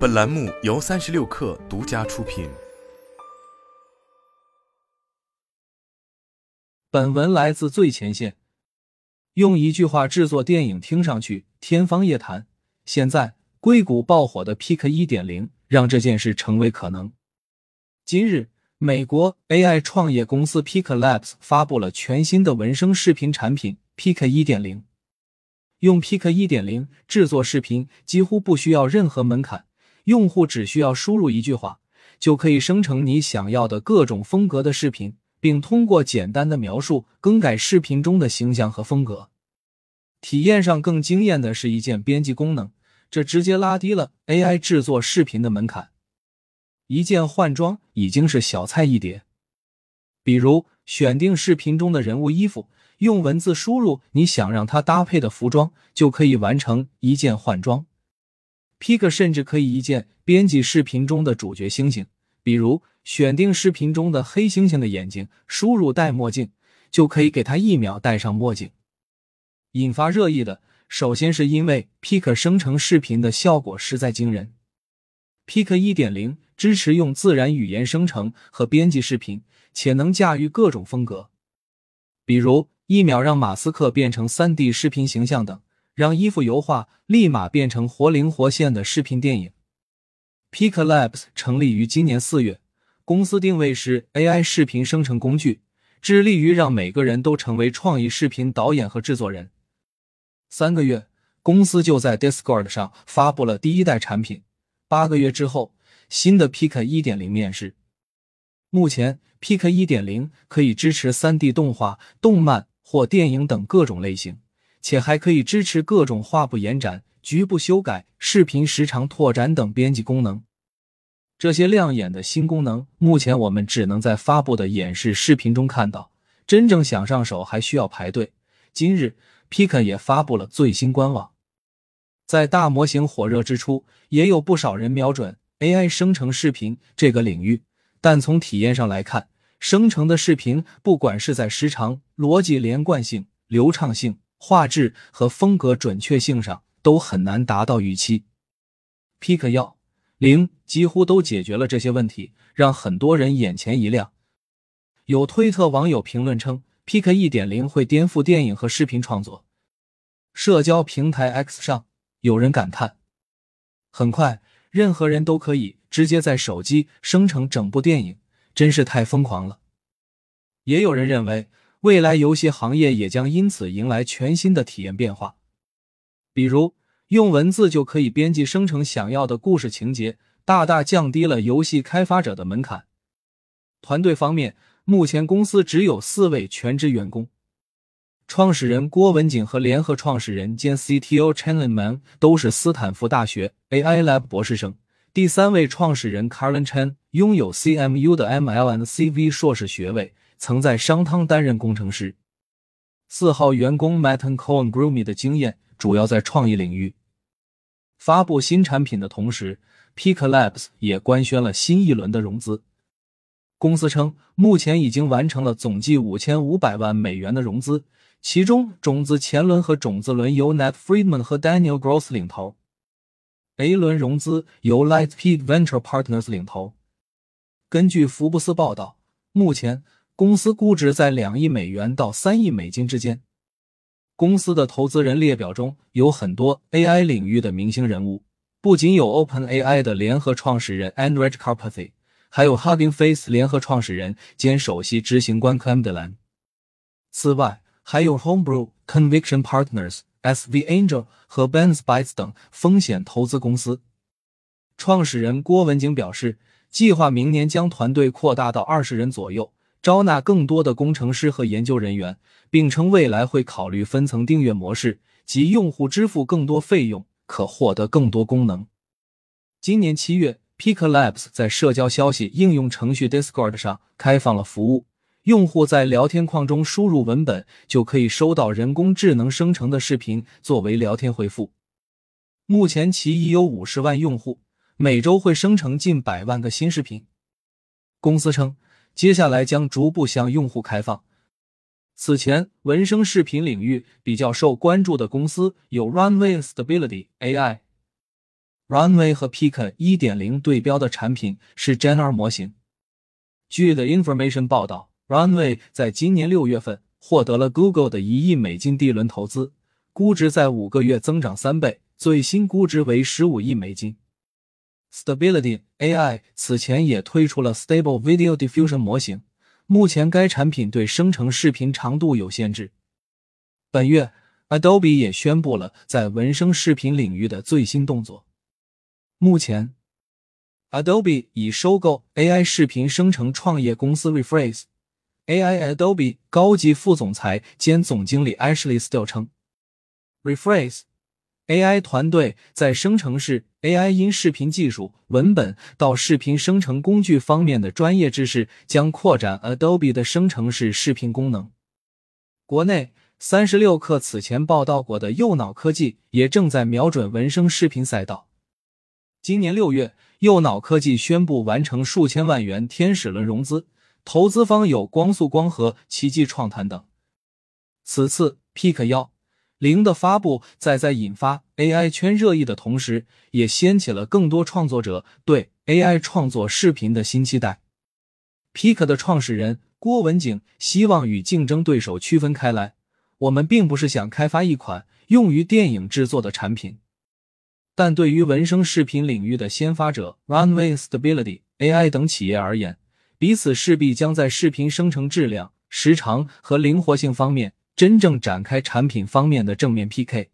本栏目由三十六氪独家出品。本文来自最前线。用一句话制作电影，听上去天方夜谭。现在硅谷爆火的 PK 一点零，让这件事成为可能。今日，美国 AI 创业公司 Peak Labs 发布了全新的文生视频产品 PK 一点零。用 PK 一点零制作视频，几乎不需要任何门槛。用户只需要输入一句话，就可以生成你想要的各种风格的视频，并通过简单的描述更改视频中的形象和风格。体验上更惊艳的是一键编辑功能，这直接拉低了 AI 制作视频的门槛。一键换装已经是小菜一碟，比如选定视频中的人物衣服，用文字输入你想让他搭配的服装，就可以完成一键换装。Pig 甚至可以一键编辑视频中的主角猩猩，比如选定视频中的黑猩猩的眼睛，输入戴墨镜，就可以给他一秒戴上墨镜。引发热议的，首先是因为 Pig 生成视频的效果实在惊人。Pig 一点零支持用自然语言生成和编辑视频，且能驾驭各种风格，比如一秒让马斯克变成三 D 视频形象等。让衣服油画立马变成活灵活现的视频电影。Peak Labs 成立于今年四月，公司定位是 AI 视频生成工具，致力于让每个人都成为创意视频导演和制作人。三个月，公司就在 Discord 上发布了第一代产品。八个月之后，新的 Peak 一点零面世。目前，Peak 一点零可以支持三 D 动画、动漫或电影等各种类型。且还可以支持各种画布延展、局部修改、视频时长拓展等编辑功能。这些亮眼的新功能，目前我们只能在发布的演示视频中看到，真正想上手还需要排队。今日，Pika 也发布了最新官网。在大模型火热之初，也有不少人瞄准 AI 生成视频这个领域，但从体验上来看，生成的视频不管是在时长、逻辑连贯性、流畅性。画质和风格准确性上都很难达到预期。Peak 幺零几乎都解决了这些问题，让很多人眼前一亮。有推特网友评论称，Peak 一点零会颠覆电影和视频创作。社交平台 X 上有人感叹：“很快，任何人都可以直接在手机生成整部电影，真是太疯狂了。”也有人认为。未来游戏行业也将因此迎来全新的体验变化，比如用文字就可以编辑生成想要的故事情节，大大降低了游戏开发者的门槛。团队方面，目前公司只有四位全职员工，创始人郭文景和联合创始人兼 CTO Chenlin Man 都是斯坦福大学 AI Lab 博士生，第三位创始人 Karen Chen 拥有 CMU 的 MLNCV 硕士学位。曾在商汤担任工程师。四号员工 Matten Cohen Groomy 的经验主要在创意领域。发布新产品的同时，Peak Labs 也官宣了新一轮的融资。公司称，目前已经完成了总计五千五百万美元的融资，其中种子前轮和种子轮由 Nat Friedman 和 Daniel Gross 领投，A 轮融资由 Light Peak Venture Partners 领投。根据福布斯报道，目前。公司估值在两亿美元到三亿美金之间。公司的投资人列表中有很多 AI 领域的明星人物，不仅有 OpenAI 的联合创始人 Andrej Karpathy，还有 Hugging Face 联合创始人兼首席执行官 c l a m d e l a n 此外，还有 Homebrew、Conviction Partners、SV Angel 和 Ben's Bites 等风险投资公司。创始人郭文景表示，计划明年将团队扩大到二十人左右。招纳更多的工程师和研究人员，并称未来会考虑分层订阅模式，即用户支付更多费用，可获得更多功能。今年七月，Peak Labs 在社交消息应用程序 Discord 上开放了服务，用户在聊天框中输入文本，就可以收到人工智能生成的视频作为聊天回复。目前其已有五十万用户，每周会生成近百万个新视频。公司称。接下来将逐步向用户开放。此前，文生视频领域比较受关注的公司有 Runway Stability AI。Runway 和 Peak 1.0对标的产品是 Gen2 模型。据 The Information 报道，Runway 在今年六月份获得了 Google 的一亿美金 D 轮投资，估值在五个月增长三倍，最新估值为十五亿美金。Stability AI 此前也推出了 Stable Video Diffusion 模型，目前该产品对生成视频长度有限制。本月，Adobe 也宣布了在文生视频领域的最新动作。目前，Adobe 已收购 AI 视频生成创业公司 Rephrase。AI Adobe 高级副总裁兼总经理 Ashley Still 称，Rephrase AI 团队在生成式 AI 音视频技术、文本到视频生成工具方面的专业知识将扩展 Adobe 的生成式视频功能。国内。三十六氪此前报道过的右脑科技也正在瞄准文生视频赛道。今年六月，右脑科技宣布完成数千万元天使轮融资，投资方有光速光和奇迹创谈等。此次 Pick 幺零的发布，在在引发 AI 圈热议的同时，也掀起了更多创作者对 AI 创作视频的新期待。Peak 的创始人郭文景希望与竞争对手区分开来。我们并不是想开发一款用于电影制作的产品，但对于文生视频领域的先发者 Runway Stability AI 等企业而言，彼此势必将在视频生成质量、时长和灵活性方面真正展开产品方面的正面 PK。